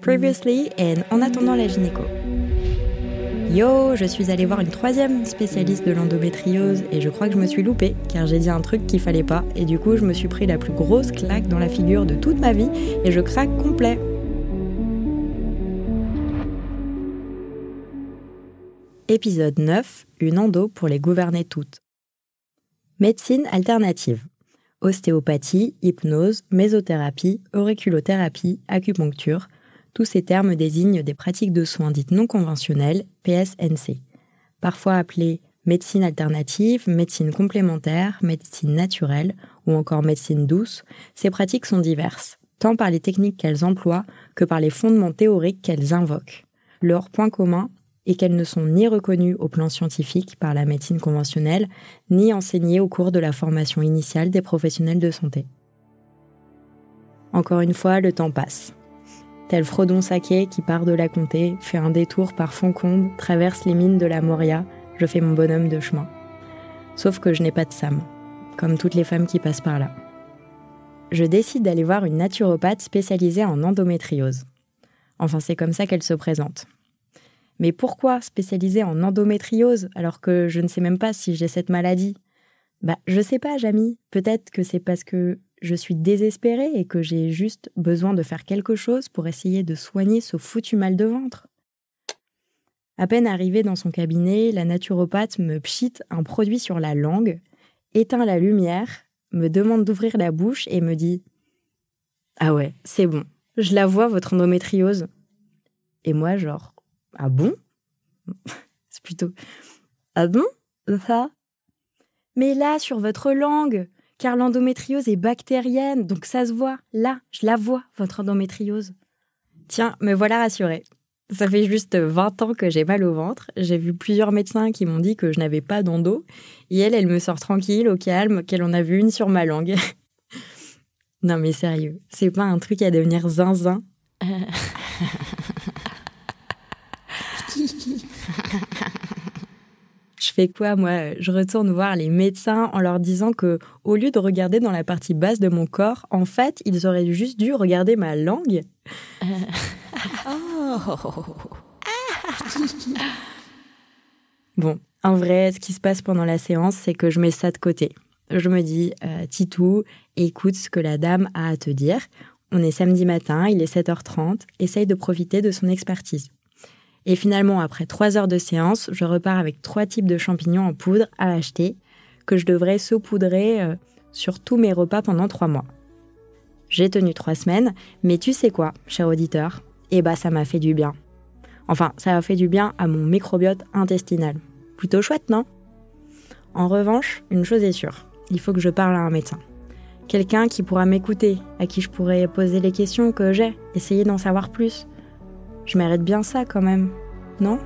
Previously and En attendant la gynéco. Yo, je suis allée voir une troisième spécialiste de l'endométriose et je crois que je me suis loupée car j'ai dit un truc qu'il fallait pas et du coup je me suis pris la plus grosse claque dans la figure de toute ma vie et je craque complet. Épisode 9, une endo pour les gouverner toutes. Médecine alternative. Ostéopathie, hypnose, mésothérapie, auriculothérapie, acupuncture, tous ces termes désignent des pratiques de soins dites non conventionnelles, PSNC, parfois appelées médecine alternative, médecine complémentaire, médecine naturelle ou encore médecine douce. Ces pratiques sont diverses, tant par les techniques qu'elles emploient que par les fondements théoriques qu'elles invoquent. Leur point commun et qu'elles ne sont ni reconnues au plan scientifique par la médecine conventionnelle, ni enseignées au cours de la formation initiale des professionnels de santé. Encore une fois, le temps passe. Tel Frodon Saké qui part de la comté, fait un détour par Foncombe, traverse les mines de la Moria, je fais mon bonhomme de chemin. Sauf que je n'ai pas de Sam, comme toutes les femmes qui passent par là. Je décide d'aller voir une naturopathe spécialisée en endométriose. Enfin, c'est comme ça qu'elle se présente. Mais pourquoi spécialiser en endométriose alors que je ne sais même pas si j'ai cette maladie? Bah, je sais pas, Jamie. Peut-être que c'est parce que je suis désespérée et que j'ai juste besoin de faire quelque chose pour essayer de soigner ce foutu mal de ventre. À peine arrivée dans son cabinet, la naturopathe me pchite un produit sur la langue, éteint la lumière, me demande d'ouvrir la bouche et me dit Ah ouais, c'est bon, je la vois votre endométriose. Et moi, genre, ah bon? C'est plutôt Ah bon? Ça? Mais là, sur votre langue, car l'endométriose est bactérienne, donc ça se voit. Là, je la vois, votre endométriose. Tiens, me voilà rassurée. Ça fait juste 20 ans que j'ai mal au ventre. J'ai vu plusieurs médecins qui m'ont dit que je n'avais pas d'endo. Et elle, elle me sort tranquille, au calme, qu'elle en a vu une sur ma langue. non mais sérieux, c'est pas un truc à devenir zinzin? fais quoi moi? Je retourne voir les médecins en leur disant que au lieu de regarder dans la partie basse de mon corps, en fait, ils auraient juste dû regarder ma langue. bon, en vrai, ce qui se passe pendant la séance, c'est que je mets ça de côté. Je me dis, euh, Titou, écoute ce que la dame a à te dire. On est samedi matin, il est 7h30, essaye de profiter de son expertise. Et finalement, après trois heures de séance, je repars avec trois types de champignons en poudre à acheter que je devrais saupoudrer euh, sur tous mes repas pendant trois mois. J'ai tenu trois semaines, mais tu sais quoi, cher auditeur? Eh bah, ça m'a fait du bien. Enfin, ça a fait du bien à mon microbiote intestinal. Plutôt chouette, non? En revanche, une chose est sûre, il faut que je parle à un médecin. Quelqu'un qui pourra m'écouter, à qui je pourrais poser les questions que j'ai, essayer d'en savoir plus. Je mérite bien ça quand même, non?